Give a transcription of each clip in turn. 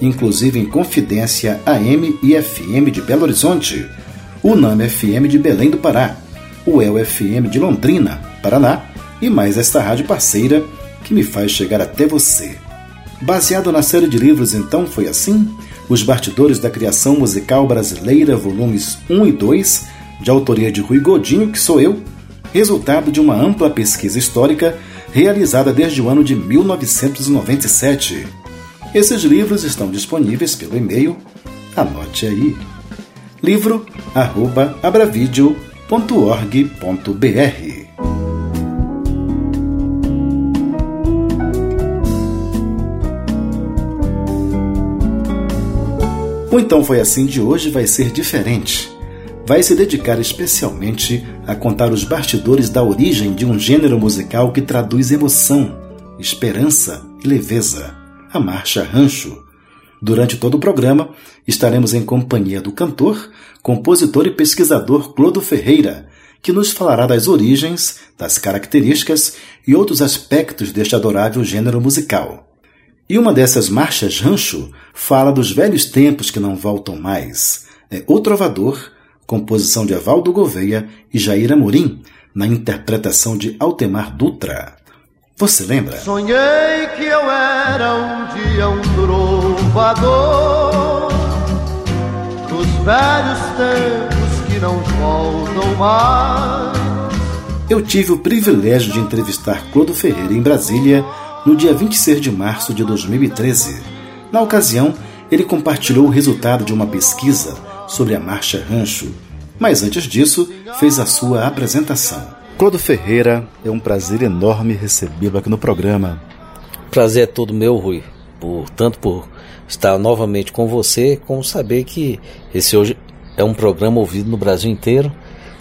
inclusive em Confidência AM e FM de Belo Horizonte, o NAM FM de Belém do Pará, o El FM de Londrina, Paraná e mais esta rádio parceira que me faz chegar até você. Baseado na série de livros Então Foi Assim, Os Bastidores da Criação Musical Brasileira, volumes 1 e 2, de autoria de Rui Godinho, que sou eu, resultado de uma ampla pesquisa histórica realizada desde o ano de 1997. Esses livros estão disponíveis pelo e-mail, anote aí, livro@abravideo.org.br. O Então Foi Assim de hoje vai ser diferente. Vai se dedicar especialmente a contar os bastidores da origem de um gênero musical que traduz emoção, esperança e leveza a Marcha Rancho. Durante todo o programa, estaremos em companhia do cantor, compositor e pesquisador Clodo Ferreira, que nos falará das origens, das características e outros aspectos deste adorável gênero musical. E uma dessas marchas rancho fala dos velhos tempos que não voltam mais. É O Trovador, composição de Evaldo Gouveia e Jair Amorim, na interpretação de Altemar Dutra. Você lembra? Sonhei que eu era um dia um trovador dos velhos tempos que não voltam mais. Eu tive o privilégio de entrevistar Clodo Ferreira em Brasília no dia 26 de março de 2013. Na ocasião, ele compartilhou o resultado de uma pesquisa sobre a Marcha Rancho, mas antes disso, fez a sua apresentação. Clodo Ferreira, é um prazer enorme recebê-lo aqui no programa. Prazer é todo meu, Rui, por tanto por estar novamente com você, como saber que esse hoje é um programa ouvido no Brasil inteiro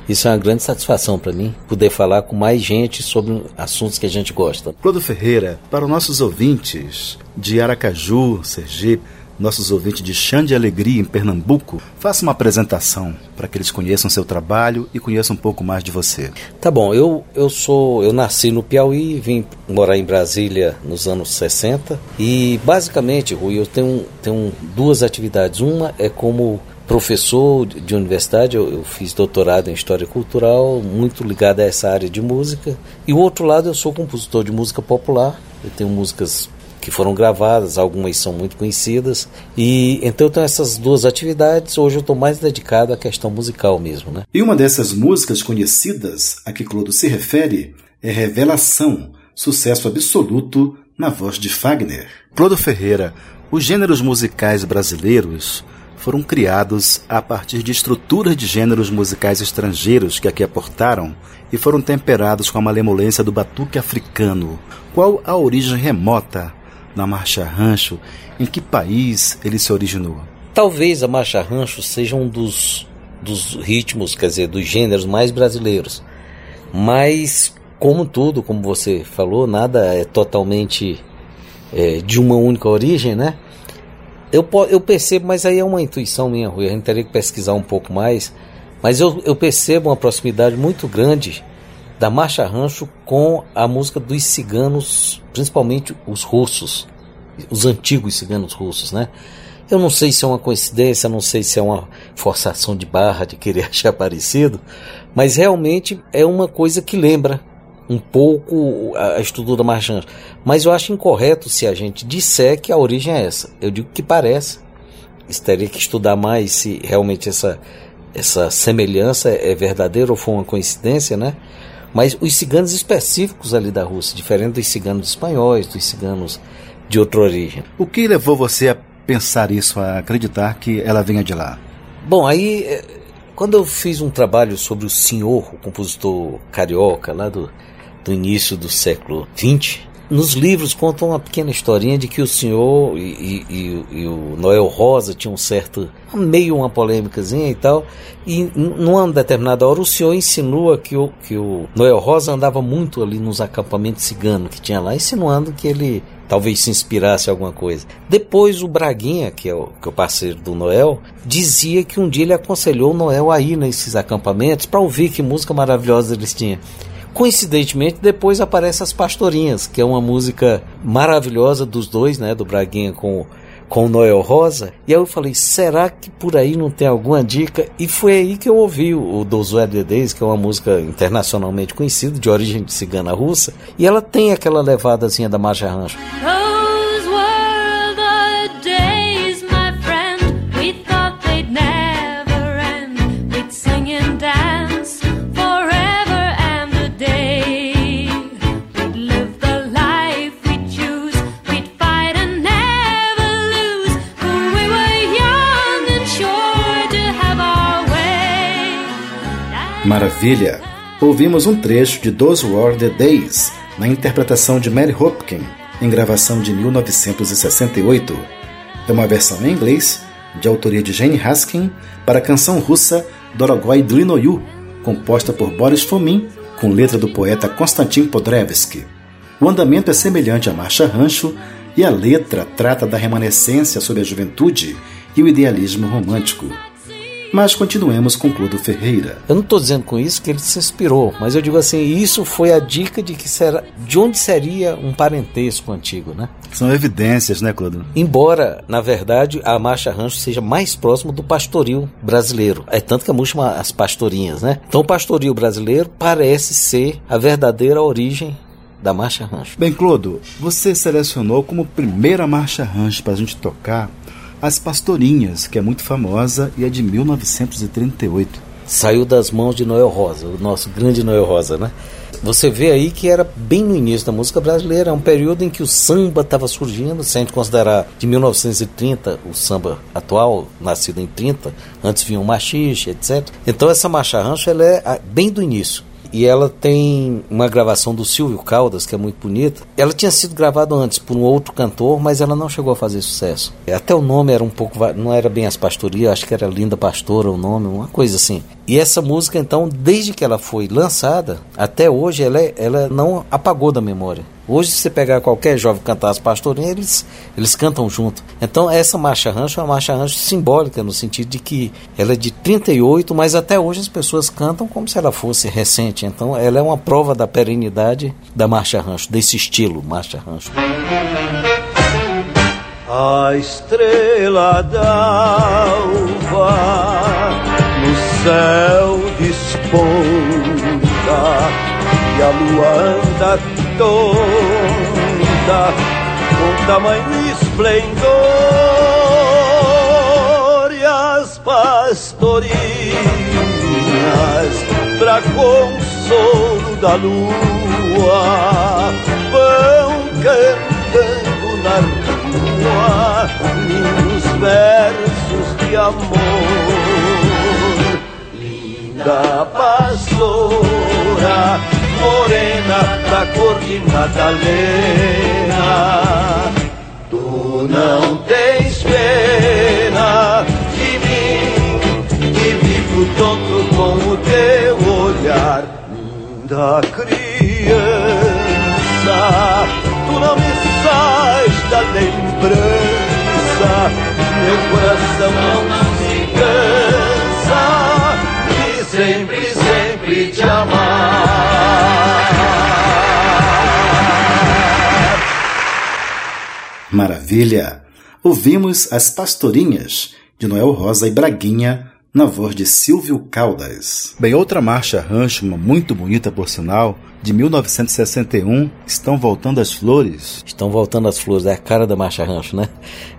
isso é uma grande satisfação para mim, poder falar com mais gente sobre assuntos que a gente gosta. Clodo Ferreira, para os nossos ouvintes de Aracaju, Sergipe, nossos ouvintes de Chã de Alegria, em Pernambuco, faça uma apresentação para que eles conheçam seu trabalho e conheçam um pouco mais de você. Tá bom, eu, eu sou. Eu nasci no Piauí, vim morar em Brasília nos anos 60 e basicamente, Rui, eu tenho, tenho duas atividades. Uma é como professor de universidade, eu, eu, fiz doutorado em História Cultural, muito ligado a essa área de música. E o outro lado, eu sou compositor de música popular, eu tenho músicas que foram gravadas, algumas são muito conhecidas. E então eu tenho essas duas atividades, hoje eu estou mais dedicado à questão musical mesmo. Né? E uma dessas músicas conhecidas a que Clodo se refere é Revelação, sucesso absoluto na voz de Fagner. Clodo Ferreira, os gêneros musicais brasileiros foram criados a partir de estruturas de gêneros musicais estrangeiros que aqui aportaram e foram temperados com a malemolência do batuque africano. Qual a origem remota na marcha rancho? Em que país ele se originou? Talvez a marcha rancho seja um dos, dos ritmos, quer dizer, dos gêneros mais brasileiros. Mas, como tudo, como você falou, nada é totalmente é, de uma única origem, né? Eu, eu percebo, mas aí é uma intuição minha, Rui. A gente teria que pesquisar um pouco mais. Mas eu, eu percebo uma proximidade muito grande da marcha rancho com a música dos ciganos, principalmente os russos, os antigos ciganos russos, né? Eu não sei se é uma coincidência, não sei se é uma forçação de barra de querer achar parecido, mas realmente é uma coisa que lembra um pouco a estrutura marchante. Mas eu acho incorreto se a gente disser que a origem é essa. Eu digo que parece. teria que estudar mais se realmente essa, essa semelhança é verdadeira ou foi uma coincidência, né? Mas os ciganos específicos ali da Rússia, diferente dos ciganos espanhóis, dos ciganos de outra origem. O que levou você a pensar isso, a acreditar que ela venha de lá? Bom, aí eh, quando eu fiz um trabalho sobre o Senhor, o compositor carioca lá do, do início do século XX, nos livros contam uma pequena historinha de que o senhor e, e, e, o Noel Rosa tinham um certo, meio uma polêmicazinha e tal, e numa determinada hora o senhor insinua que o, que o Noel Rosa andava muito ali nos acampamentos ciganos que tinha lá, insinuando que ele talvez se inspirasse alguma coisa. Depois o Braguinha, que é o, que é o parceiro do Noel, dizia que um dia ele aconselhou o Noel a ir nesses acampamentos para ouvir que música maravilhosa eles tinham. Coincidentemente, depois aparece As Pastorinhas, que é uma música maravilhosa dos dois, né? Do Braguinha com, com Noel Rosa. E aí eu falei, será que por aí não tem alguma dica? E foi aí que eu ouvi o, o Dos Days, que é uma música internacionalmente conhecida, de origem de cigana russa. E ela tem aquela levadazinha da marcha rancho. Maravilha! Ouvimos um trecho de Those Were the Days, na interpretação de Mary Hopkin, em gravação de 1968. É uma versão em inglês, de autoria de Jane Haskin, para a canção russa Dorogoy Dlinoyu, composta por Boris Fomin, com letra do poeta Konstantin Podrevsky. O andamento é semelhante à marcha rancho e a letra trata da remanescência sobre a juventude e o idealismo romântico. Mas continuemos com Clodo Ferreira. Eu não estou dizendo com isso que ele se inspirou, mas eu digo assim, isso foi a dica de que será, de onde seria um parentesco antigo, né? São evidências, né, Clodo? Embora, na verdade, a marcha rancho seja mais próximo do pastoril brasileiro. É tanto que a música chama as pastorinhas, né? Então, o pastoril brasileiro parece ser a verdadeira origem da Marcha Rancho. Bem, Clodo, você selecionou como primeira Marcha Rancho para a gente tocar as Pastorinhas, que é muito famosa e é de 1938. Saiu das mãos de Noel Rosa, o nosso grande Noel Rosa, né? Você vê aí que era bem no início da música brasileira, é um período em que o samba estava surgindo, se a gente considerar de 1930 o samba atual, nascido em 30, antes vinha o machixe, etc. Então essa marcha rancho ela é bem do início e ela tem uma gravação do Silvio Caldas, que é muito bonita. Ela tinha sido gravada antes por um outro cantor, mas ela não chegou a fazer sucesso. Até o nome era um pouco. não era bem as pastorias, acho que era Linda Pastora o nome, uma coisa assim. E essa música, então, desde que ela foi lançada, até hoje, ela, é, ela não apagou da memória. Hoje, se você pegar qualquer jovem cantar as pastorinhas, eles, eles cantam junto. Então, essa marcha rancho é uma marcha rancho simbólica, no sentido de que ela é de 38, mas até hoje as pessoas cantam como se ela fosse recente. Então, ela é uma prova da perenidade da marcha rancho, desse estilo marcha rancho. A estrela d'alva céu desponta e a lua anda tonta com tamanho esplendor e as pastorinhas pra consolo da lua vão cantando na rua lindos versos de amor. Da pastora morena da cor de Madalena. Tu não tens pena de mim, que vivo tonto com o teu olhar, linda criança. Tu não me sais da lembrança, meu coração não Maravilha! Ouvimos As Pastorinhas, de Noel Rosa e Braguinha, na voz de Silvio Caldas. Bem, outra marcha rancho, uma muito bonita por sinal, de 1961, Estão Voltando as Flores. Estão Voltando as Flores, é a cara da marcha rancho, né?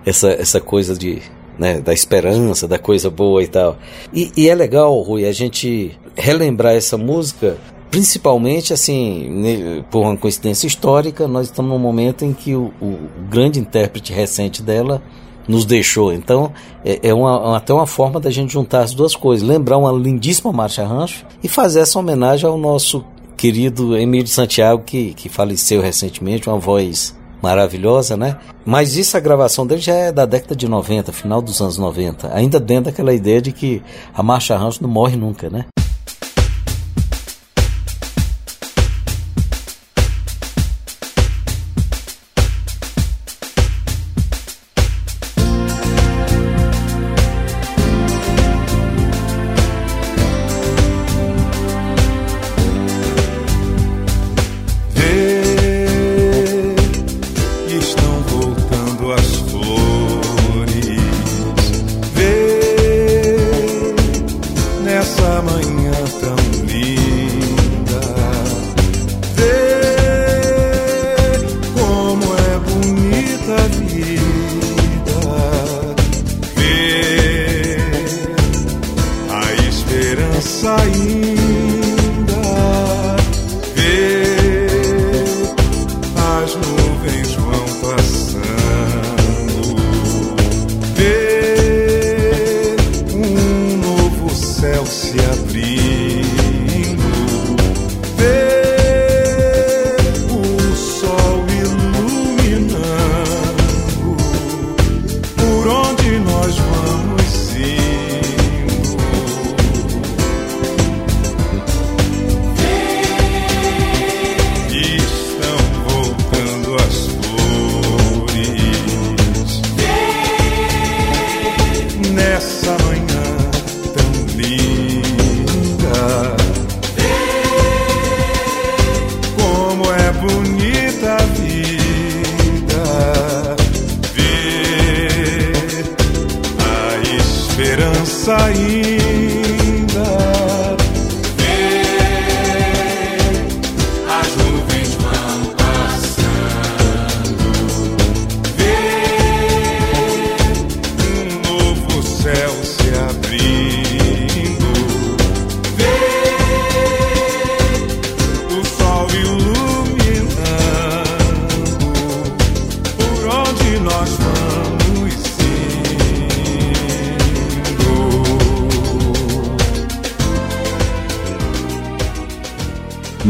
Essa, essa coisa de né, da esperança, da coisa boa e tal. E, e, é legal, Rui, a gente relembrar essa música, principalmente assim, por uma coincidência histórica, nós estamos num momento em que o, o grande intérprete recente dela nos deixou. Então, é, é uma, até uma forma da gente juntar as duas coisas, lembrar uma lindíssima marcha rancho e fazer essa homenagem ao nosso querido Emílio Santiago, que, que faleceu recentemente, uma voz maravilhosa, né? Mas isso, a gravação dele já é da década de 90, final dos anos 90, ainda dentro daquela ideia de que a marcha rancho não morre nunca, né?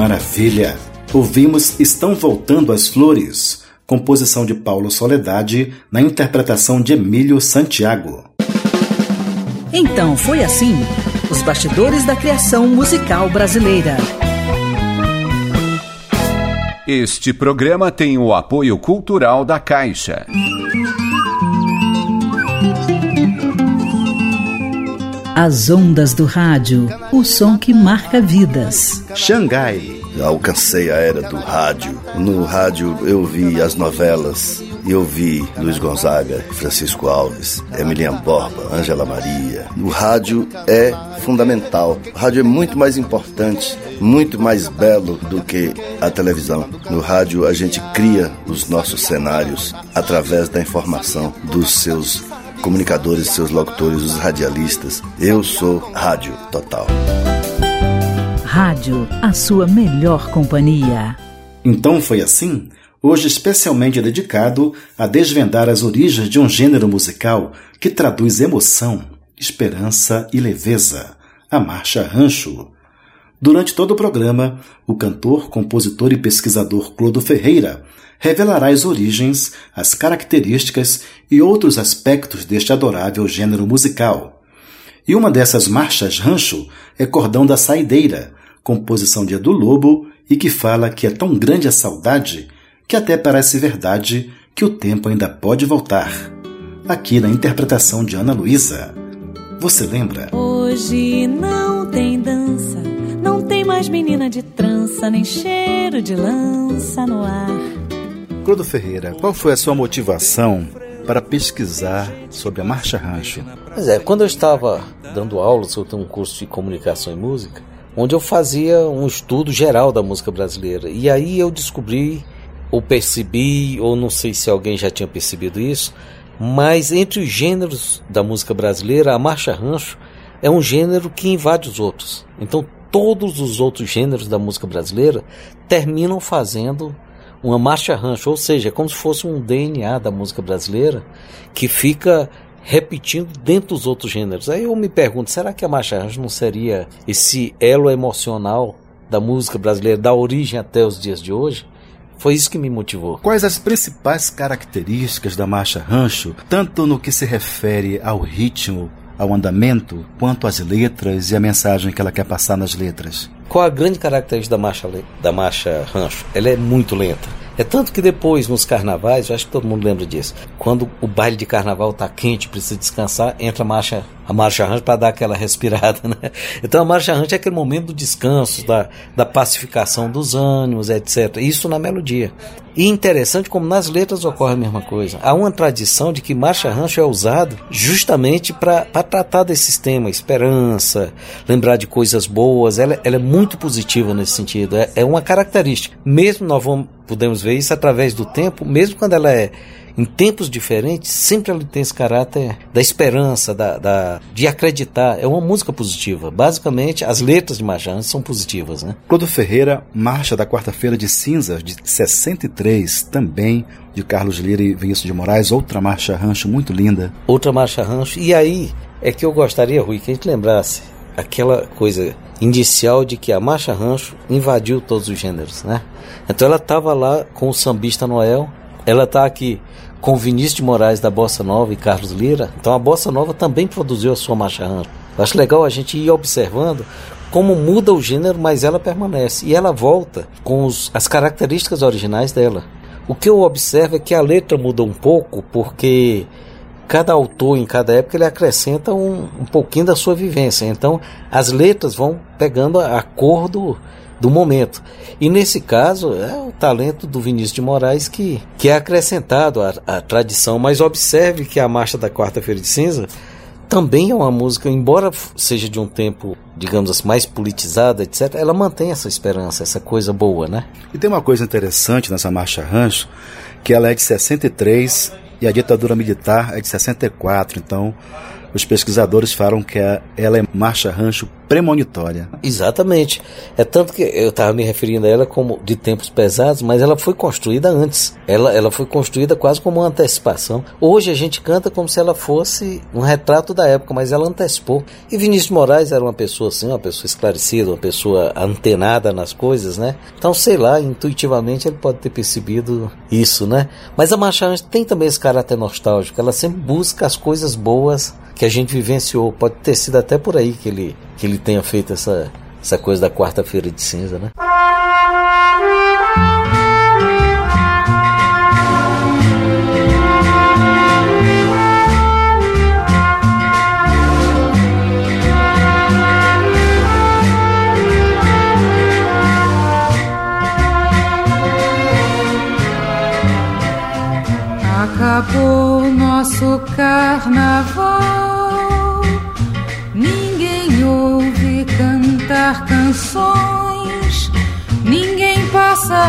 Maravilha! Ouvimos Estão Voltando as Flores, composição de Paulo Soledade, na interpretação de Emílio Santiago. Então foi assim: os bastidores da criação musical brasileira. Este programa tem o apoio cultural da Caixa. As ondas do rádio, o som que marca vidas. Xangai. Alcancei a era do rádio. No rádio eu vi as novelas, eu vi Luiz Gonzaga, Francisco Alves, Emilian Borba, Ângela Maria. O rádio é fundamental. O rádio é muito mais importante, muito mais belo do que a televisão. No rádio a gente cria os nossos cenários através da informação dos seus comunicadores, seus locutores, os radialistas. Eu sou Rádio Total. Rádio, a sua melhor companhia. Então foi assim? Hoje especialmente dedicado a desvendar as origens de um gênero musical que traduz emoção, esperança e leveza, a marcha rancho. Durante todo o programa, o cantor, compositor e pesquisador Clodo Ferreira revelará as origens, as características e outros aspectos deste adorável gênero musical. E uma dessas marchas rancho é Cordão da Saideira, composição de Edu Lobo e que fala que é tão grande a saudade que até parece verdade que o tempo ainda pode voltar. Aqui na interpretação de Ana Luísa. Você lembra? Hoje não tem dança, não tem mais menina de trança, nem cheiro de lança no ar. Clodo Ferreira, qual foi a sua motivação para pesquisar sobre a Marcha Rancho? Pois é, quando eu estava dando aulas, eu tenho um curso de comunicação e música, onde eu fazia um estudo geral da música brasileira. E aí eu descobri, ou percebi, ou não sei se alguém já tinha percebido isso, Mas entre os gêneros da música brasileira, a marcha rancho é um gênero que invade os outros. Então todos os outros gêneros da música brasileira terminam fazendo uma marcha rancho, ou seja, é como se fosse um DNA da música brasileira que fica repetindo dentro dos outros gêneros. Aí eu me pergunto, será que a marcha rancho não seria esse elo emocional da música brasileira, da origem até os dias de hoje? Foi isso que me motivou. Quais as principais características da marcha rancho, tanto no que se refere ao ritmo, ao andamento, quanto às letras e a mensagem que ela quer passar nas letras? Qual a grande característica da marcha, da marcha rancho? Ela é muito lenta. É tanto que depois, nos carnavais, eu acho que todo mundo lembra disso, quando o baile de carnaval está quente, precisa descansar, entra a marcha, a marcha rancho para dar aquela respirada, né? Então a marcha rancho é aquele momento do descanso, da, da pacificação dos ânimos, etc. Isso na melodia. E interessante como nas letras ocorre a mesma coisa. Há uma tradição de que marcha rancho é usado justamente para tratar desses temas, esperança, lembrar de coisas boas. Ela, ela é muito positiva nesse sentido. É, é uma característica. Mesmo nós vamos, podemos ver isso através do tempo, mesmo quando ela é em tempos diferentes, sempre ela tem esse caráter da esperança, da, da, de acreditar. É uma música positiva. Basicamente, as letras de Marchand são positivas. Né? Clodo Ferreira, Marcha da Quarta-feira de Cinzas, de 63, também de Carlos Lira e Vinícius de Moraes, outra marcha rancho muito linda. Outra marcha rancho. E aí é que eu gostaria, Rui, que a gente lembrasse aquela coisa inicial de que a marcha rancho invadiu todos os gêneros, né? Então ela estava lá com o sambista Noel, ela está aqui com Vinícius de Moraes da Bossa Nova e Carlos Lira. Então a Bossa Nova também produziu a sua marcha rancho. Acho legal a gente ir observando como muda o gênero, mas ela permanece. E ela volta com os, as características originais dela. O que eu observo é que a letra muda um pouco, porque cada autor, em cada época, ele acrescenta um, um pouquinho da sua vivência. Então, as letras vão pegando a, a cor do, do momento. E nesse caso, é o talento do Vinícius de Moraes que, que é acrescentado à, à tradição. Mas observe que a Marcha da Quarta-feira de Cinza também é uma música, embora seja de um tempo, digamos assim, mais politizada, etc., ela mantém essa esperança, essa coisa boa, né? E tem uma coisa interessante nessa Marcha Rancho, que ela é de 63 e a ditadura militar é de 64, então os pesquisadores falam que ela é marcha rancho premonitória. Exatamente. É tanto que eu estava me referindo a ela como de tempos pesados, mas ela foi construída antes. Ela, ela foi construída quase como uma antecipação. Hoje a gente canta como se ela fosse um retrato da época, mas ela antecipou. E Vinícius Moraes era uma pessoa assim, uma pessoa esclarecida, uma pessoa antenada nas coisas, né? Então, sei lá, intuitivamente ele pode ter percebido isso, né? Mas a Marcha tem também esse caráter nostálgico. Ela sempre busca as coisas boas que a gente vivenciou. Pode ter sido até por aí que ele, que ele tenha feito essa, essa coisa da quarta-feira de cinza, né? Acabou nosso carnaval,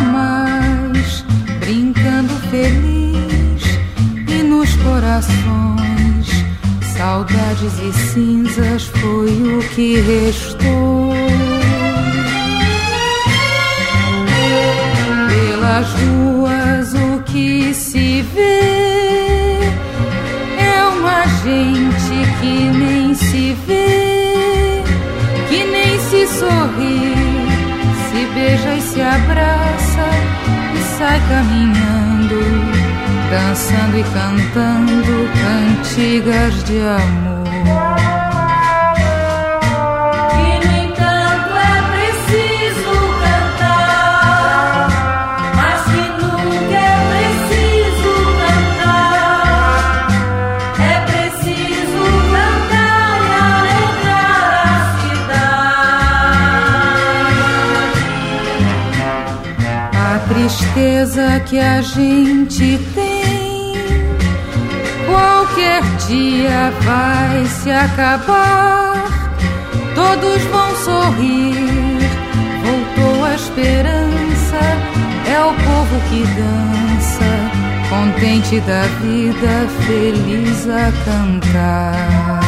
mais brincando feliz e nos corações saudades e cinzas foi o que restou. Pelas ruas o que se vê é uma gente que nem se vê, que nem se sorri, se beija e se abraça sai caminhando, dançando e cantando cantigas de amor. Tristeza que a gente tem qualquer dia vai se acabar. Todos vão sorrir, voltou a esperança. É o povo que dança contente da vida, feliz a cantar.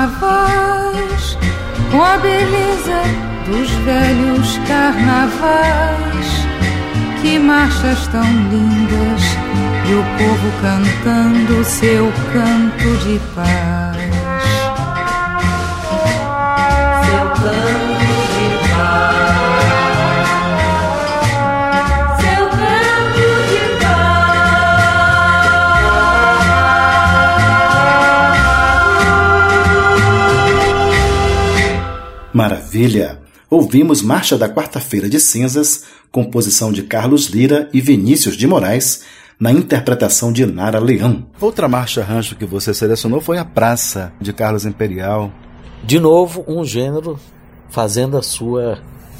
Carnavais com a beleza dos velhos carnavais. Que marchas tão lindas e o povo cantando seu canto de paz. Maravilha! Ouvimos Marcha da Quarta-feira de Cinzas, composição de Carlos Lira e Vinícius de Moraes, na interpretação de Nara Leão. Outra marcha rancho que você selecionou foi a Praça, de Carlos Imperial. De novo, um gênero fazendo a sua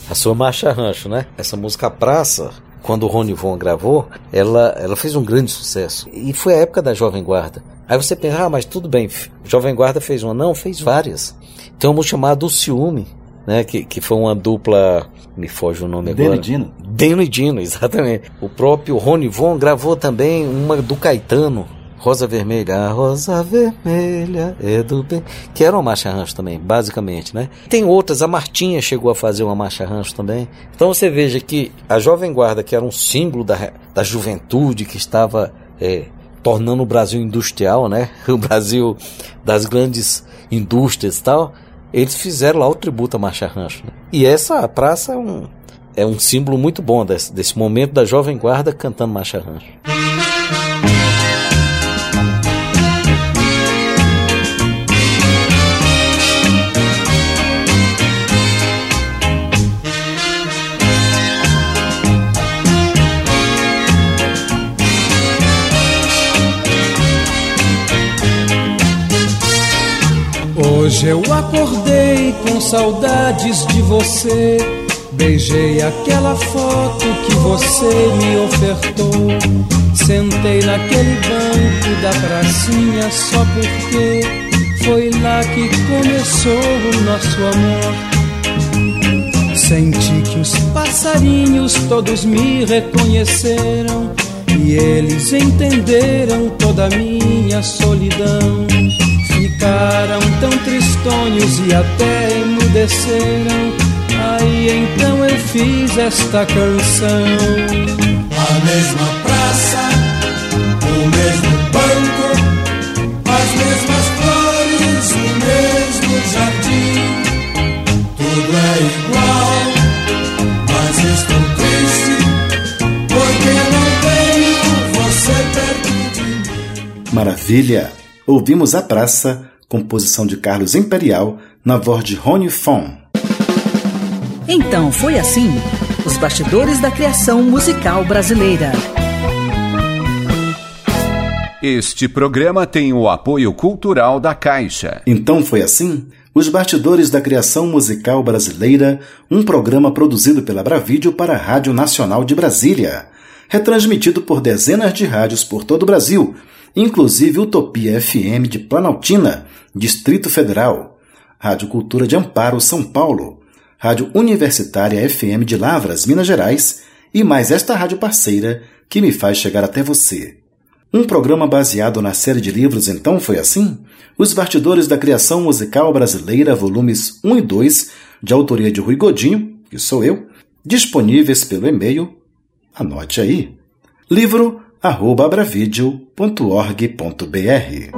a sua marcha rancho, né? Essa música Praça, quando o Rony Von gravou, ela, ela fez um grande sucesso. E foi a época da Jovem Guarda. Aí você pensa, ah, mas tudo bem, Jovem Guarda fez uma. Não, fez várias. Tem uma chamada O Ciúme, né? Que, que foi uma dupla. Me foge o nome Deno agora. e Dino. Deno e Dino, exatamente. O próprio Rony Von gravou também uma do Caetano, Rosa Vermelha. A Rosa Vermelha é do bem. Que era uma marcha rancho também, basicamente, né? Tem outras, a Martinha chegou a fazer uma marcha rancho também. Então você veja que a Jovem Guarda, que era um símbolo da, da juventude, que estava é, tornando o Brasil industrial, né? O Brasil das grandes indústrias e tal. Eles fizeram lá o tributo à Marcha Rancho. né? E essa praça é um, é um símbolo muito bom desse, desse momento da Jovem Guarda cantando Marcha Rancho. Hoje eu acordei com saudades de você. Beijei aquela foto que você me ofertou. Sentei naquele banco da pracinha só porque foi lá que começou o nosso amor. Senti que os passarinhos todos me reconheceram e eles entenderam toda a minha solidão. Ficaram tão tristonhos e até emudeceram. Aí então eu fiz esta canção. A mesma praça, o mesmo banco, as mesmas flores, o mesmo jardim. Tudo é igual, mas estou triste porque não tenho você perto de mim. Maravilha! Ouvimos A Praça, composição de Carlos Imperial, na voz de Rony Fon. Então foi assim: os bastidores da criação musical brasileira. Este programa tem o apoio cultural da Caixa. Então foi assim? Os Bastidores da Criação Musical Brasileira, um programa produzido pela Bravídeo para a Rádio Nacional de Brasília, retransmitido por dezenas de rádios por todo o Brasil, inclusive Utopia FM de Planaltina, Distrito Federal, Rádio Cultura de Amparo, São Paulo, Rádio Universitária FM de Lavras, Minas Gerais, e mais esta rádio parceira que me faz chegar até você. Um programa baseado na série de livros Então Foi Assim? Os Bastidores da Criação Musical Brasileira, volumes 1 e 2, de autoria de Rui Godinho, que sou eu, disponíveis pelo e-mail, anote aí, livro abravideo.org.br.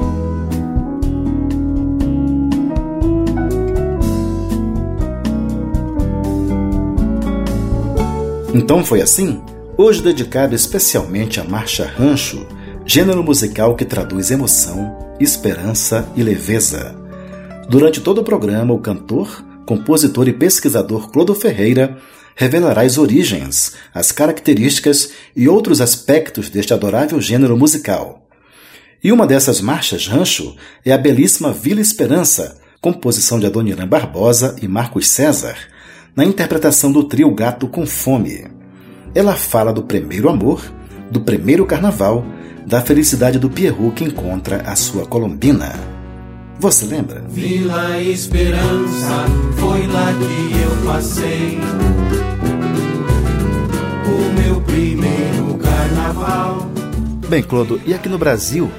Então foi assim? Hoje dedicado especialmente à marcha rancho, gênero musical que traduz emoção, esperança e leveza. Durante todo o programa, o cantor, compositor e pesquisador Clodo Ferreira revelará as origens, as características e outros aspectos deste adorável gênero musical. E uma dessas marchas rancho é a belíssima Vila Esperança, composição de Adoniran Barbosa e Marcos César, na interpretação do trio Gato com Fome. Ela fala do primeiro amor, do primeiro carnaval, da felicidade do Pierrot que encontra a sua colombina. Você lembra? Vila Esperança, foi lá que eu passei o meu primeiro carnaval. Bem, Clodo, e aqui no Brasil,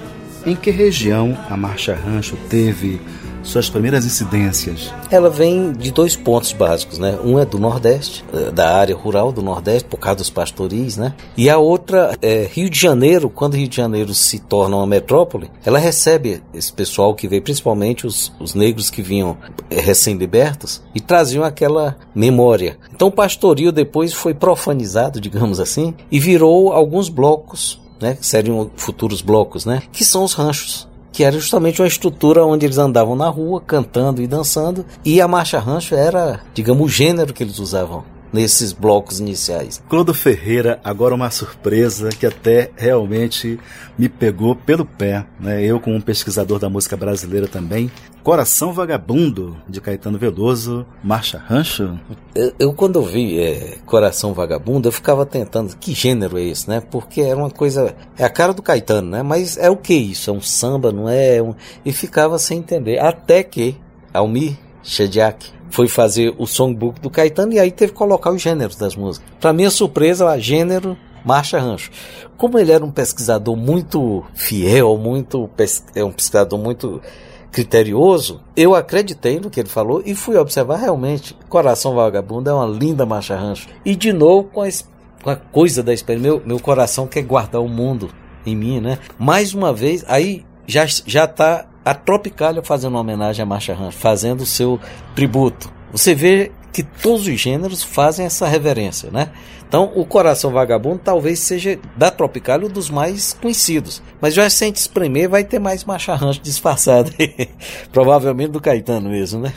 em que região a Marcha Rancho teve suas primeiras incidências? Ela vem de dois pontos básicos, né? Um é do Nordeste, eh, da área rural do Nordeste, por causa dos pastoris, né? E a outra é Rio de Janeiro, quando Rio de Janeiro se torna uma metrópole, ela recebe esse pessoal que veio, principalmente os, os negros que vinham eh, recém-libertos, e traziam aquela memória. Então o pastoril depois foi profanizado, digamos assim, e virou alguns blocos né, que seriam futuros blocos, né, que são os ranchos que era justamente uma estrutura onde eles andavam na rua cantando e dançando, e a marcha rancho era, digamos, o gênero que eles usavam nesses blocos iniciais. Clodo Ferreira, agora uma surpresa que até realmente me pegou pelo pé, né? Eu como um pesquisador da música brasileira também. Coração Vagabundo, de Caetano Veloso, Marcha Rancho. Eu, eu quando ouvi é, Coração Vagabundo, eu ficava tentando, que gênero é esse, né? Porque era uma coisa, é a cara do Caetano, né? Mas é o que isso? É um samba, não é? é um... E ficava sem entender. Até que Almir Shediak foi fazer o songbook do Caetano e aí teve que colocar os gêneros das músicas. Para minha surpresa, lá, gênero Marcha Rancho. Como ele era um pesquisador muito fiel, muito é um pesquisador muito criterioso, eu acreditei no que ele falou e fui observar realmente. Coração Vagabundo é uma linda marcha rancho. E de novo com a, com a coisa da experiência, meu, meu coração quer guardar o mundo em mim, né? Mais uma vez, aí já já tá a Tropicália fazendo uma homenagem à Marcha Rancho, fazendo o seu tributo. Você vê que todos os gêneros fazem essa reverência, né? Então, o Coração Vagabundo talvez seja da Tropicália um dos mais conhecidos. Mas já sente espremer, vai ter mais Marcha Rancho disfarçado. Provavelmente do Caetano mesmo, né?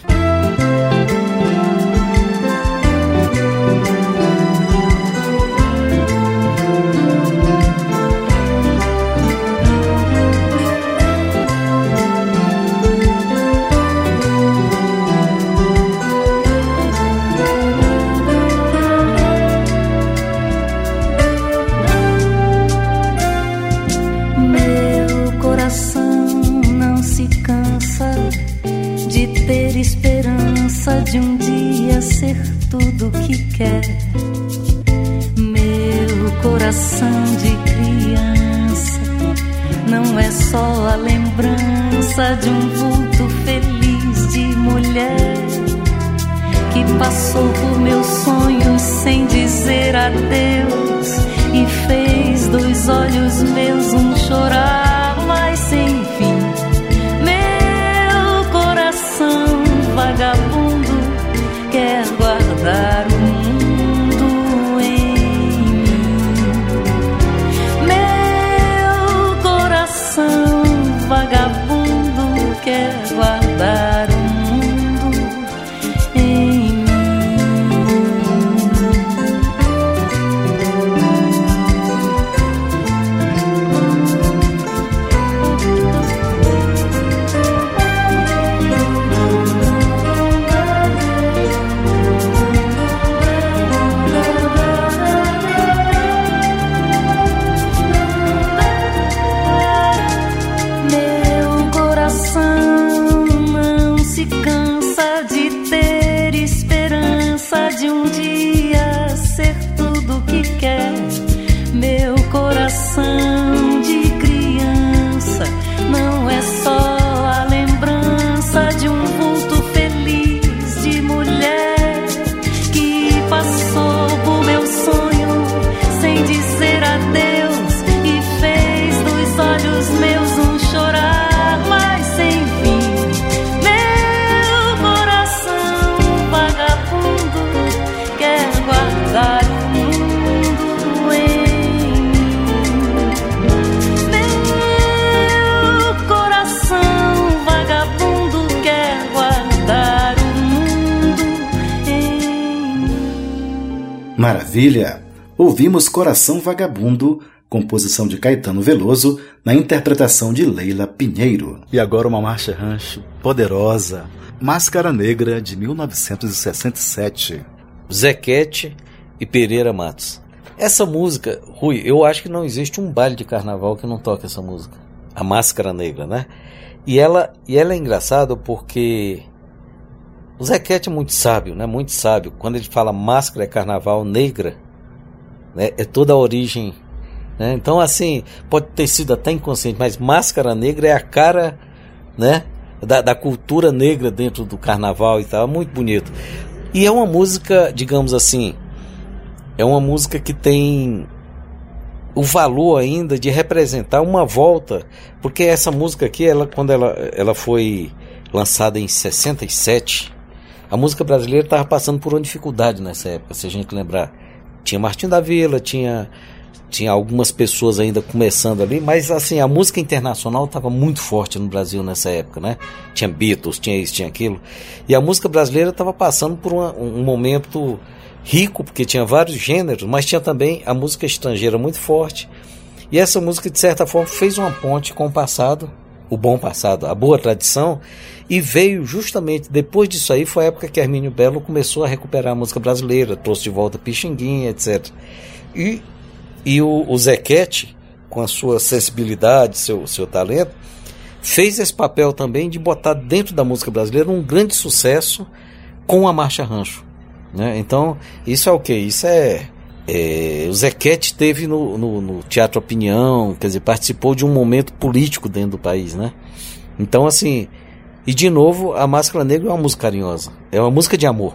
Maravilha! Ouvimos Coração Vagabundo composição de Caetano Veloso, na interpretação de Leila Pinheiro. E agora uma marcha rancho poderosa, Máscara Negra de 1967. Zequete e Pereira Matos. Essa música, Rui, eu acho que não existe um baile de carnaval que não toque essa música. A Máscara Negra, né? E ela, e ela é engraçada porque o Zequete é muito sábio, né? Muito sábio. Quando ele fala máscara é carnaval negra, né? É toda a origem. Né? Então, assim, pode ter sido até inconsciente, mas máscara negra é a cara, né? Da, da cultura negra dentro do carnaval e tal. É muito bonito. E é uma música, digamos assim, é uma música que tem o valor ainda de representar uma volta, porque essa música aqui, ela, quando ela, ela foi lançada em 67, a música brasileira estava passando por uma dificuldade nessa época, se a gente lembrar. Tinha Martim da Vila, tinha, tinha algumas pessoas ainda começando ali, mas assim, a música internacional estava muito forte no Brasil nessa época, né? Tinha Beatles, tinha isso, tinha aquilo. E a música brasileira estava passando por uma, um momento rico, porque tinha vários gêneros, mas tinha também a música estrangeira muito forte. E essa música, de certa forma, fez uma ponte com o passado, o bom passado, a boa tradição, e veio justamente depois disso aí, foi a época que Hermínio Belo começou a recuperar a música brasileira, trouxe de volta Pixinguinha, etc. E, e o, o Zequete, com a sua sensibilidade, seu, seu talento, fez esse papel também de botar dentro da música brasileira um grande sucesso com a Marcha Rancho. Né? Então, isso é o que? Isso é é, o Zequete teve no, no, no, Teatro Opinião, quer dizer, participou de um momento político dentro do país, né? Então, assim, e de novo, a Máscara Negra é uma música carinhosa, é uma música de amor.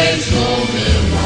beijou, meu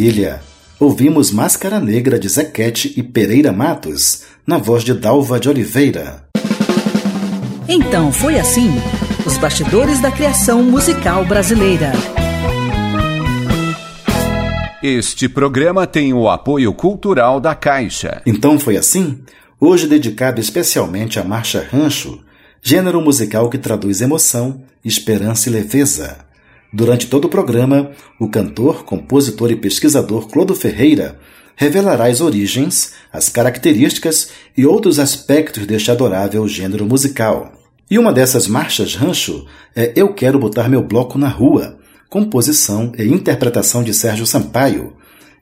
maravilha! Ouvimos Máscara Negra de Zequete e Pereira Matos, na voz de Dalva de Oliveira. Então foi assim: os bastidores da criação musical brasileira. Este programa tem o apoio cultural da Caixa. Então foi assim? Hoje dedicado especialmente à Marcha Rancho, gênero musical que traduz emoção, esperança e leveza. Durante todo o programa, o cantor, compositor e pesquisador Clodo Ferreira revelará as origens, as características e outros aspectos deste adorável gênero musical. E uma dessas marchas rancho é Eu Quero Botar Meu Bloco na Rua, composição e interpretação de Sérgio Sampaio,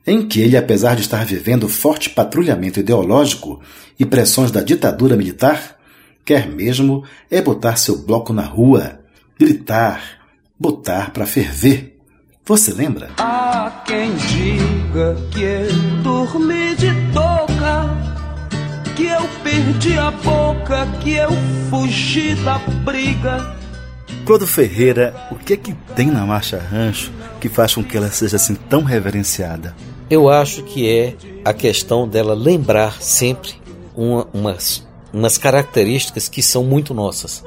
em que ele, apesar de estar vivendo forte patrulhamento ideológico e pressões da ditadura militar, quer mesmo é botar seu bloco na rua, gritar, botar para ferver. Você lembra? Há quem diga que eu dormi de toca, que eu perdi a boca, que eu fugi da briga. Clodo Ferreira, o que é que tem na Marcha Rancho que faz com que ela seja assim tão reverenciada? Eu acho que é a questão dela lembrar sempre uma, umas, umas características que são muito nossas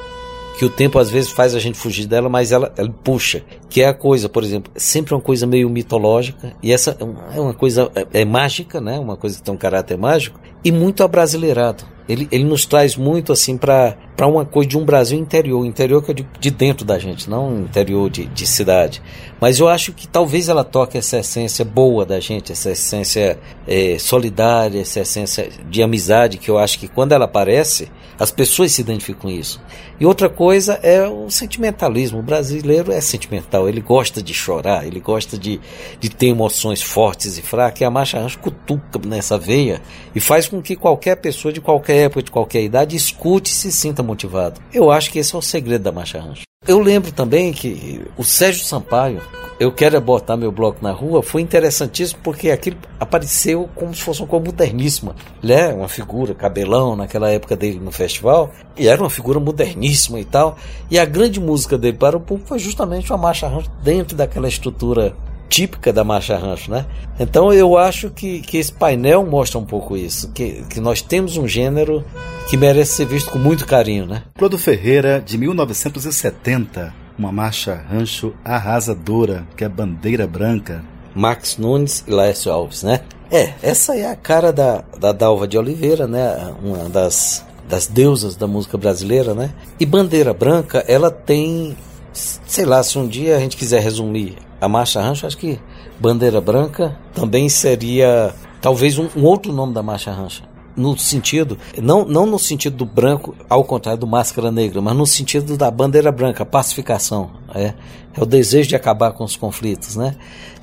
que o tempo às vezes faz a gente fugir dela, mas ela, ela puxa. Que é a coisa, por exemplo, sempre uma coisa meio mitológica, e essa é uma coisa é, é mágica, né? Uma coisa que tem um caráter mágico, e muito abrasileirado. Ele, ele nos traz muito assim para uma coisa de um Brasil interior, interior que é de, de dentro da gente, não interior de, de cidade. Mas eu acho que talvez ela toque essa essência boa da gente, essa essência é, solidária, essa essência de amizade, que eu acho que quando ela aparece, as pessoas se identificam com isso. E outra coisa é o sentimentalismo. O brasileiro é sentimental, ele gosta de chorar, ele gosta de, de ter emoções fortes e fracas. E a marcha rancho cutuca nessa veia e faz com que qualquer pessoa de qualquer época, de qualquer idade, escute e se sinta motivado. Eu acho que esse é o segredo da marcha rancho. Eu lembro também que o Sérgio Sampaio, eu quero botar meu bloco na rua, foi interessantíssimo porque aquilo apareceu como se fosse uma coisa moderníssima. Ele é uma figura, cabelão, naquela época dele no festival, e era uma figura moderníssima e tal. E a grande música dele para o público foi justamente uma marcha dentro daquela estrutura típica da marcha rancho, né? Então eu acho que, que esse painel mostra um pouco isso, que, que nós temos um gênero que merece ser visto com muito carinho, né? Clodo Ferreira, de 1970, uma marcha rancho arrasadora, que é bandeira branca. Max Nunes e Laércio Alves, né? É, essa é a cara da, da Dalva de Oliveira, né? Uma das, das deusas da música brasileira, né? E Bandeira Branca, ela tem, sei lá, se um dia a gente quiser resumir a Marcha Rancho, acho que Bandeira Branca também seria talvez um, um outro nome da Marcha Rancho no sentido, não, não no sentido do branco, ao contrário do máscara negra, mas no sentido da bandeira branca, pacificação. É, é o desejo de acabar com os conflitos, né?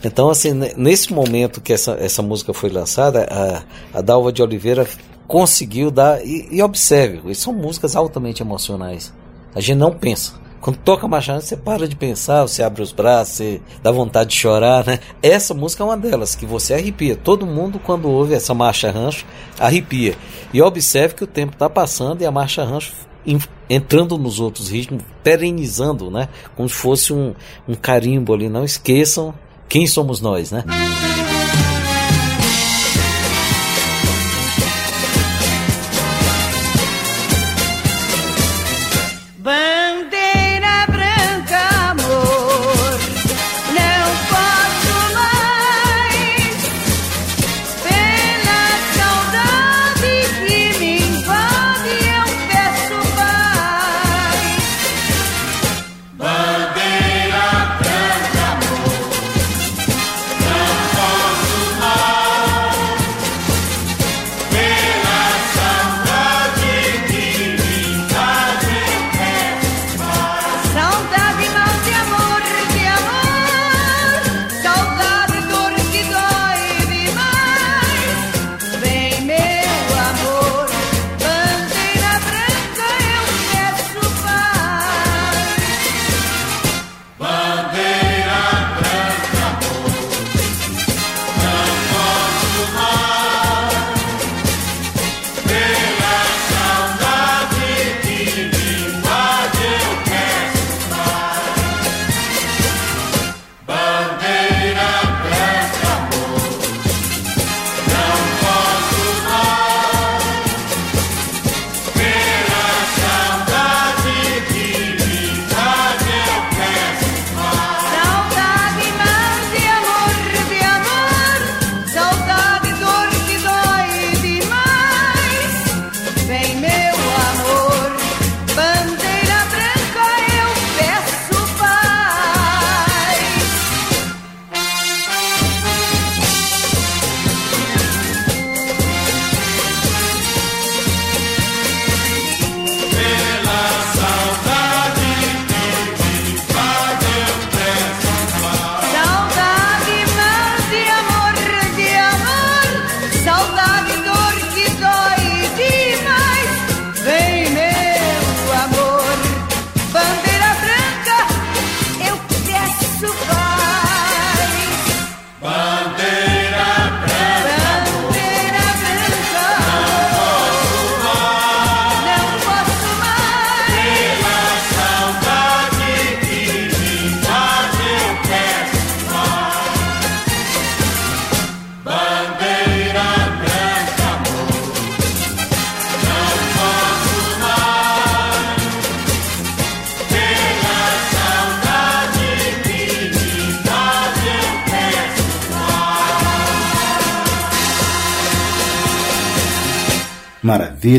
Então, assim, nesse momento que essa, essa música foi lançada, a, a Dalva de Oliveira conseguiu dar, e, e observe, são músicas altamente emocionais. A gente não pensa. Quando toca Machado, você para de pensar, você abre os braços, você dá vontade de chorar, né? Essa música é uma delas, que você arrepia. Todo mundo, quando ouve essa marcha rancho, arrepia. E observe que o tempo está passando e a marcha rancho entrando nos outros ritmos, perenizando, né? Como se fosse um, um carimbo ali. Não esqueçam quem somos nós, né?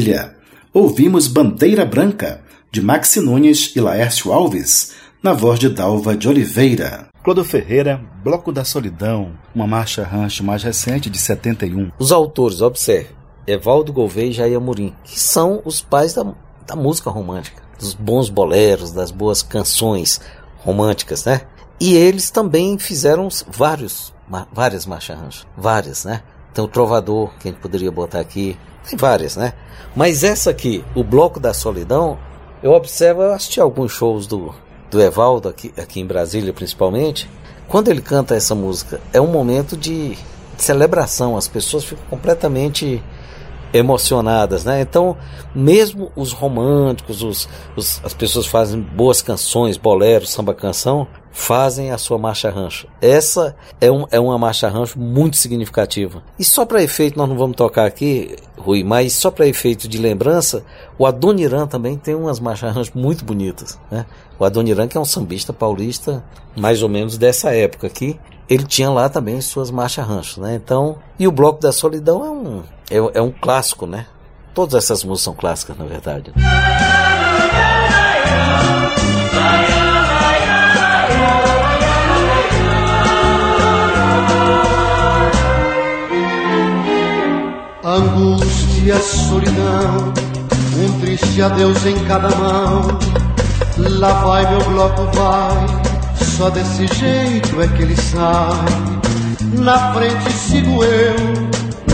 Maravilha! Ouvimos Bandeira Branca, de Maxi Nunes e Laércio Alves, na voz de Dalva de Oliveira. Clodo Ferreira, Bloco da Solidão, uma marcha rancho mais recente de 71. Os autores, observe, Evaldo Gouveia e Jair Amorim, que são os pais da, da música romântica, dos bons boleros, das boas canções românticas, né? E eles também fizeram vários, várias marchas rancho, várias, né? Tem o Trovador, que a gente poderia botar aqui, tem várias, né? Mas essa aqui, o Bloco da Solidão, eu observo, eu assisti alguns shows do, do Evaldo aqui, aqui em Brasília principalmente. Quando ele canta essa música, é um momento de celebração, as pessoas ficam completamente emocionadas, né? Então, mesmo os românticos, os, os, as pessoas fazem boas canções, boleros, samba canção, fazem a sua marcha rancho. Essa é, um, é uma marcha rancho muito significativa. E só para efeito, nós não vamos tocar aqui, Rui, mas só para efeito de lembrança, o Adoniran também tem umas marchas rancho muito bonitas, né? O Adoniran que é um sambista paulista, mais ou menos dessa época aqui, ele tinha lá também suas marchas ranchos, né? Então, e o Bloco da Solidão é um, é, é um clássico, né? Todas essas músicas são clássicas, na verdade. Angústia, solidão, um triste adeus em cada mão. Lá vai meu bloco, vai só desse jeito é que ele sai. Na frente sigo eu,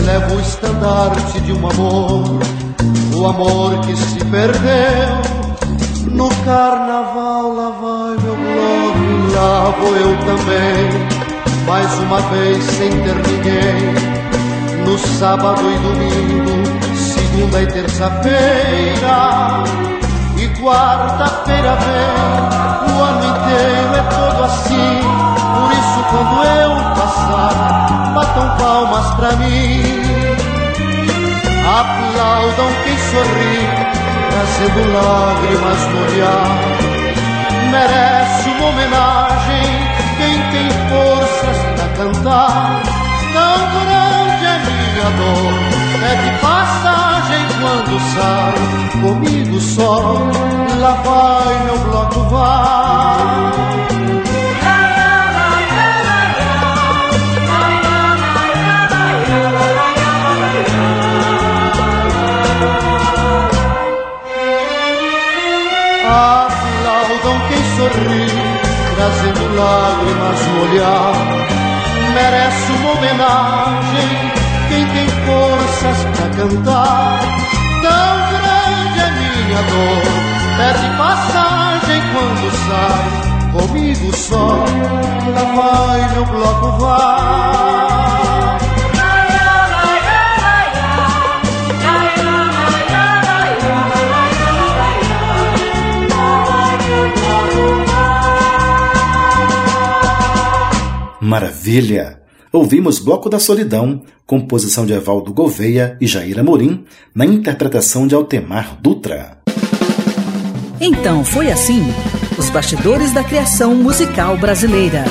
levo o estandarte de um amor, o amor que se perdeu. No carnaval lá vai meu bloco lá vou eu também, mais uma vez sem ter ninguém. No sábado e domingo, segunda e terça-feira e quarta-feira vem, o ano inteiro é todo assim. Por isso, quando eu batam palmas pra mim. Aplaudam quem sorri, trazendo lágrimas no olhar. Merece uma homenagem quem tem forças pra cantar. Tão grande é minha dor, é de passagem quando sai comigo só. Lá vai meu bloco, vai. Sorri, trazendo lágrimas no olhar. Merece uma homenagem quem tem forças pra cantar. Tão grande é minha dor, perde passagem quando sai. Comigo só, lá vai meu bloco, vai. Maravilha! Ouvimos Bloco da Solidão, composição de Evaldo Gouveia e Jair Amorim, na interpretação de Altemar Dutra. Então foi assim: os bastidores da criação musical brasileira.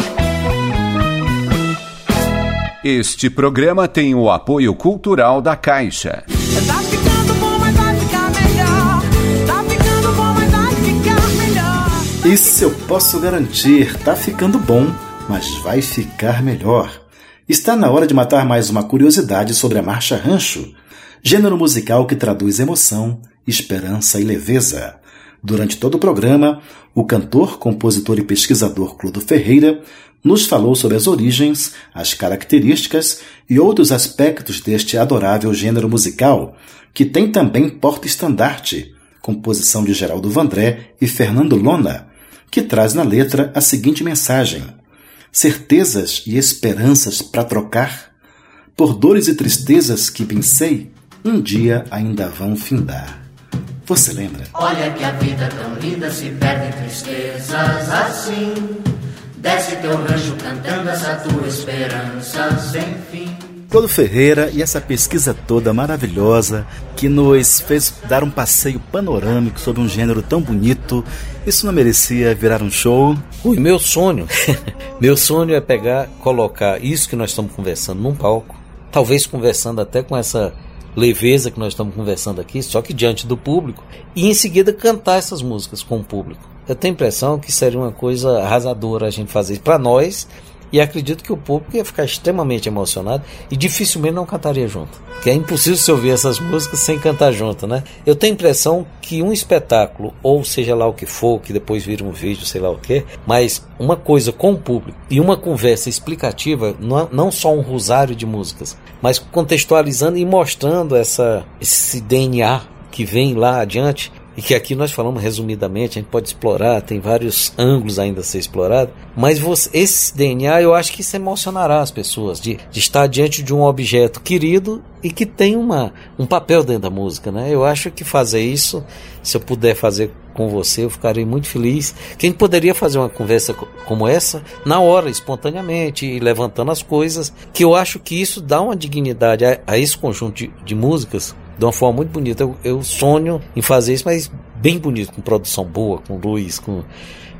Este programa tem o apoio cultural da Caixa. Tá ficando bom, mas vai ficar melhor. Tá ficando bom, mas vai ficar melhor. Isso eu posso garantir, tá ficando bom, mas vai ficar melhor. Está na hora de matar mais uma curiosidade sobre a marcha rancho, gênero musical que traduz emoção, esperança e leveza. Durante todo o programa, o cantor, compositor e pesquisador Clodo Ferreira nos falou sobre as origens, as características e outros aspectos deste adorável gênero musical, que tem também porta-estandarte, composição de Geraldo Vandré e Fernando Lona, que traz na letra a seguinte mensagem: certezas e esperanças para trocar, por dores e tristezas que pensei, um dia ainda vão findar. Você lembra? Olha que a vida tão linda se perde em tristezas assim. Desce teu rancho cantando essa tua esperança sem fim. Clodo Ferreira e essa pesquisa toda maravilhosa que nos fez dar um passeio panorâmico sobre um gênero tão bonito. Isso não merecia virar um show? Ui, meu sonho. meu sonho é pegar, colocar isso que nós estamos conversando num palco, talvez conversando até com essa leveza que nós estamos conversando aqui, só que diante do público, e em seguida cantar essas músicas com o público. Eu tenho a impressão que seria uma coisa arrasadora a gente fazer para nós e acredito que o público ia ficar extremamente emocionado e dificilmente não cantaria junto. Porque é impossível se ouvir essas músicas sem cantar junto, né? Eu tenho a impressão que um espetáculo, ou seja lá o que for, que depois vira um vídeo, sei lá o que, mas uma coisa com o público e uma conversa explicativa, não só um rosário de músicas, mas contextualizando e mostrando essa, esse DNA que vem lá adiante, e que aqui nós falamos resumidamente, a gente pode explorar, tem vários ângulos ainda a ser explorado, mas você, esse DNA eu acho que isso emocionará as pessoas, de, de, estar diante de um objeto querido e que tem uma, um papel dentro da música, né? Eu acho que fazer isso, se eu puder fazer com você, eu ficarei muito feliz. Quem poderia fazer uma conversa como essa na hora, espontaneamente, e levantando as coisas, que eu acho que isso dá uma dignidade a, a esse conjunto de, de músicas de uma forma muito bonita. Eu, eu sonho em fazer isso, mas bem bonito, com produção boa, com luz, com,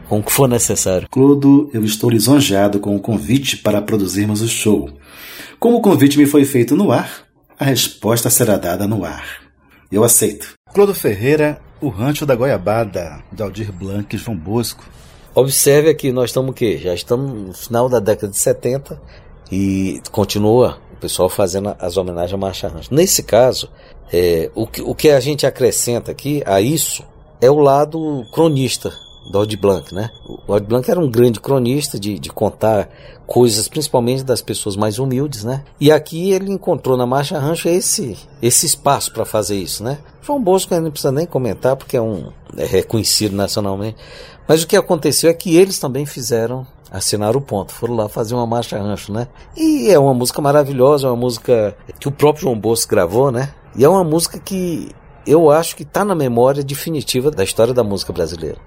com o que for necessário. Clodo, eu estou lisonjeado com o convite para produzirmos o show. Como o convite me foi feito no ar, a resposta será dada no ar. Eu aceito. Clodo Ferreira, o Rancho da Goiabada, de Aldir Blanc e João Bosco. Observe aqui, nós estamos o quê? Já estamos no final da década de 70 e continua o pessoal fazendo as homenagens a Marcha Rancho. Nesse caso, é, o, que, o que a gente acrescenta aqui a isso é o lado cronista do Audi Blanc, né? O Audi Blanc era um grande cronista de, de contar coisas, principalmente das pessoas mais humildes, né? E aqui ele encontrou na Marcha Rancho esse, esse espaço para fazer isso, né? João Bosco não precisa nem comentar porque é um é reconhecido nacionalmente. Mas o que aconteceu é que eles também fizeram assinar o ponto, foram lá fazer uma marcha rancho, né? E é uma música maravilhosa, é uma música que o próprio João Bosco gravou, né? E é uma música que eu acho que está na memória definitiva da história da música brasileira.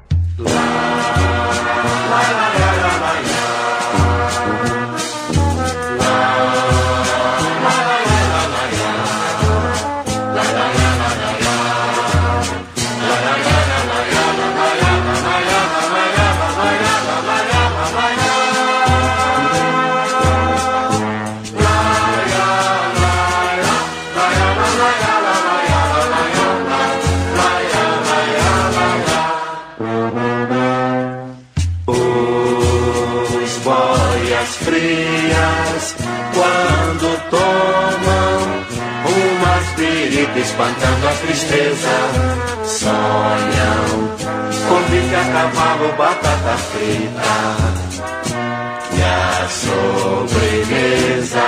Tristeza. Sonham com bife a cavalo, batata frita e a sobremesa.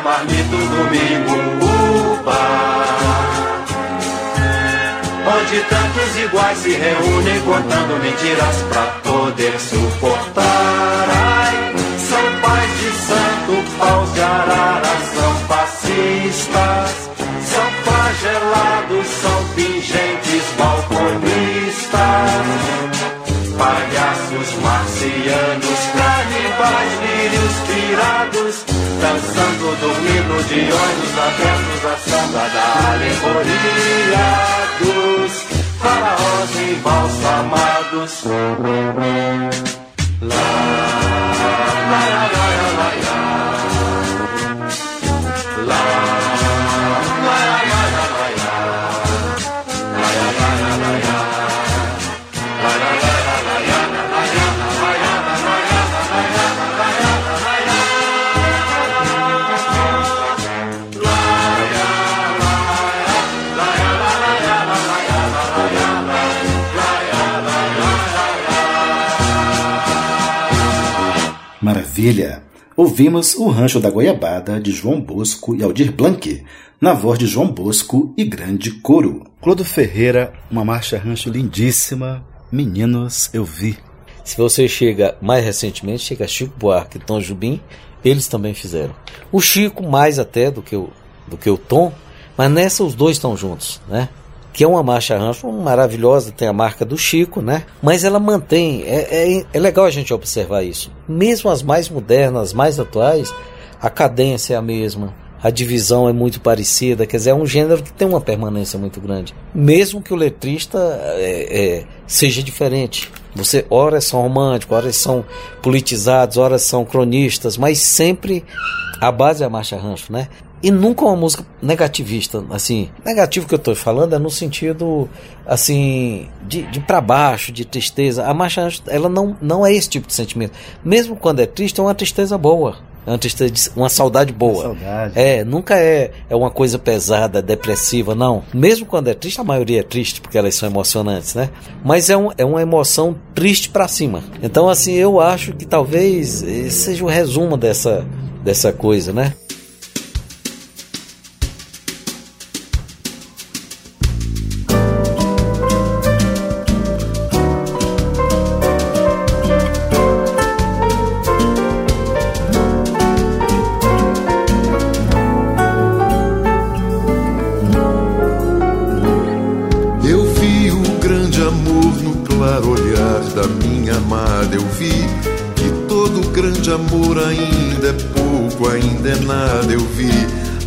Marmito domingo, uba. Onde tantos iguais se reúnem contando mentiras pra poder suportar. Ai, são pais de santo, paus de arara, são fascistas. São flagelados, são pingentes, balconistas. Palhaços marcianos, canibais, lírios pirados Dançando, dormindo de olhos abertos A samba da alegoria dos faraós embalsamados. Lá, lá, lá, Maravilha! Ouvimos O Rancho da Goiabada, de João Bosco e Aldir Blanc, na voz de João Bosco e grande coro. Clodo Ferreira, uma marcha rancho lindíssima. Meninos, eu vi. Se você chega mais recentemente, chega Chico Buarque, Tom Jubim eles também fizeram. O Chico mais até do que o, do que o Tom, mas nessa os dois estão juntos, né? Que é uma marcha rancho maravilhosa, tem a marca do Chico, né? Mas ela mantém, é, é, é legal a gente observar isso. Mesmo as mais modernas, as mais atuais, a cadência é a mesma, a divisão é muito parecida, quer dizer, é um gênero que tem uma permanência muito grande. Mesmo que o letrista é, é, seja diferente. Você, horas são românticos, horas são politizados, horas são cronistas, mas sempre a base é a marcha rancho, né? E nunca uma música negativista, assim, negativo que eu estou falando é no sentido, assim, de, de para baixo, de tristeza. A marcha ela não, não é esse tipo de sentimento. Mesmo quando é triste, é uma tristeza boa é uma, tristeza, uma saudade boa. Uma saudade. É, nunca é, é uma coisa pesada, depressiva, não. Mesmo quando é triste, a maioria é triste, porque elas são emocionantes, né? Mas é, um, é uma emoção triste para cima. Então, assim, eu acho que talvez seja o resumo dessa, dessa coisa, né?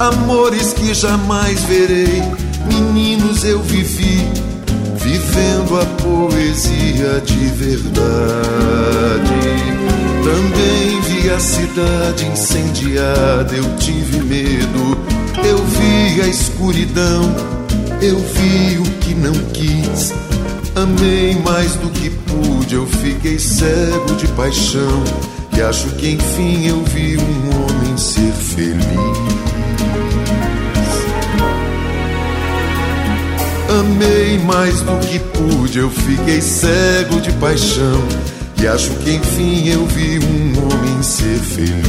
Amores que jamais verei, meninos eu vivi, vivendo a poesia de verdade. Também vi a cidade incendiada, eu tive medo, eu vi a escuridão, eu vi o que não quis. Amei mais do que pude, eu fiquei cego de paixão. E acho que enfim eu vi um homem ser feliz. Amei mais do que pude, eu fiquei cego de paixão. E acho que enfim eu vi um homem ser feliz.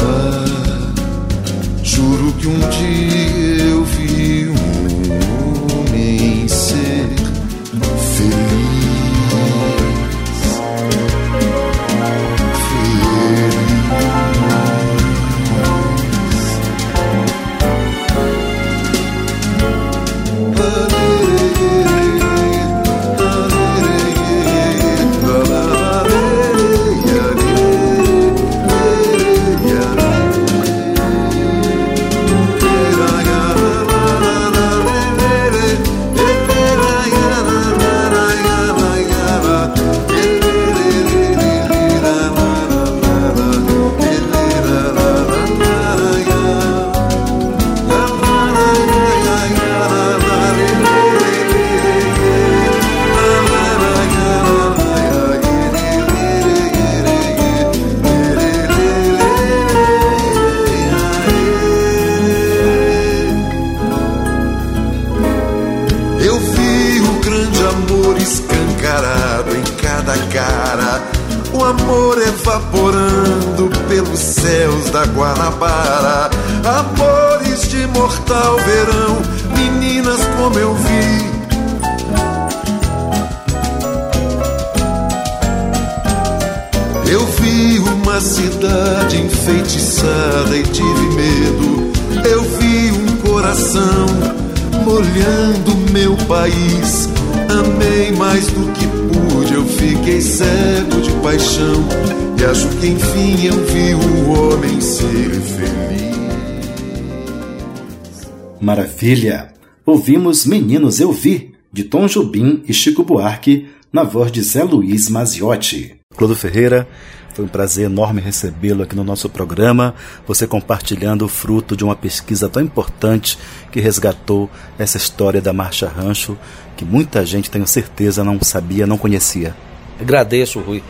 Ah, juro que um dia evaporando pelos céus da Guanabara. Amores de mortal verão, meninas como eu vi. Eu vi uma cidade enfeitiçada e tive medo. Eu vi um coração molhando meu país. Amei mais do que Maravilha! Ouvimos Meninos Eu Vi, de Tom Jobim e Chico Buarque, na voz de Zé Luiz Maziotti. Clodo Ferreira, foi um prazer enorme recebê-lo aqui no nosso programa, você compartilhando o fruto de uma pesquisa tão importante que resgatou essa história da Marcha Rancho, que muita gente, tenho certeza, não sabia, não conhecia. Agradeço, Rui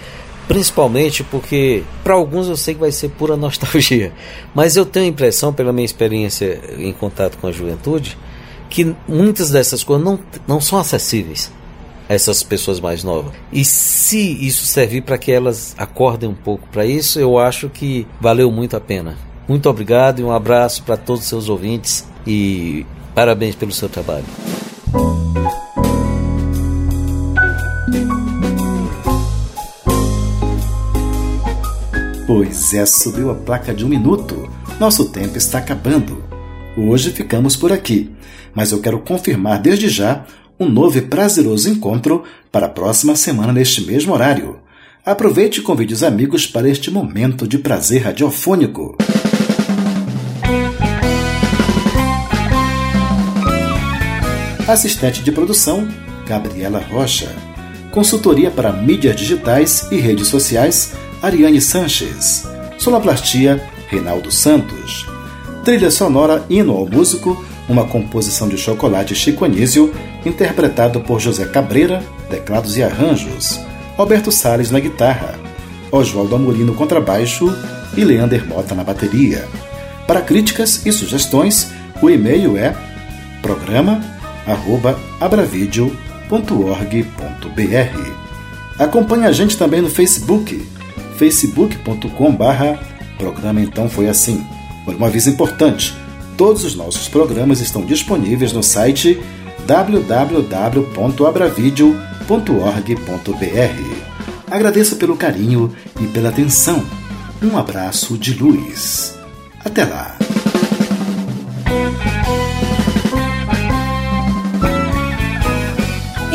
principalmente porque para alguns eu sei que vai ser pura nostalgia, mas eu tenho a impressão, pela minha experiência em contato com a juventude, que muitas dessas coisas não, não são acessíveis a essas pessoas mais novas. E se isso servir para que elas acordem um pouco para isso, eu acho que valeu muito a pena. Muito obrigado e um abraço para todos os seus ouvintes e parabéns pelo seu trabalho. Pois é, subiu a placa de um minuto. Nosso tempo está acabando. Hoje ficamos por aqui, mas eu quero confirmar desde já um novo e prazeroso encontro para a próxima semana neste mesmo horário. Aproveite e convide os amigos para este momento de prazer radiofônico. Assistente de produção, Gabriela Rocha. Consultoria para mídias digitais e redes sociais, Ariane Sanches. Sonoplastia, Reinaldo Santos. Trilha sonora Hino ao Músico, uma composição de Chocolate Chico Anísio, interpretado por José Cabreira, teclados e arranjos. Roberto Sales na guitarra, Oswaldo Amorim no contrabaixo e Leander Mota na bateria. Para críticas e sugestões, o e-mail é programa@abravideo.org.br. Acompanhe a gente também no Facebook, facebook.com/barra programa então foi assim. Uma aviso importante: todos os nossos programas estão disponíveis no site www.abravideo.org.br. Agradeço pelo carinho e pela atenção. Um abraço de luz. Até lá.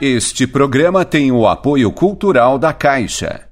Este programa tem o apoio cultural da Caixa.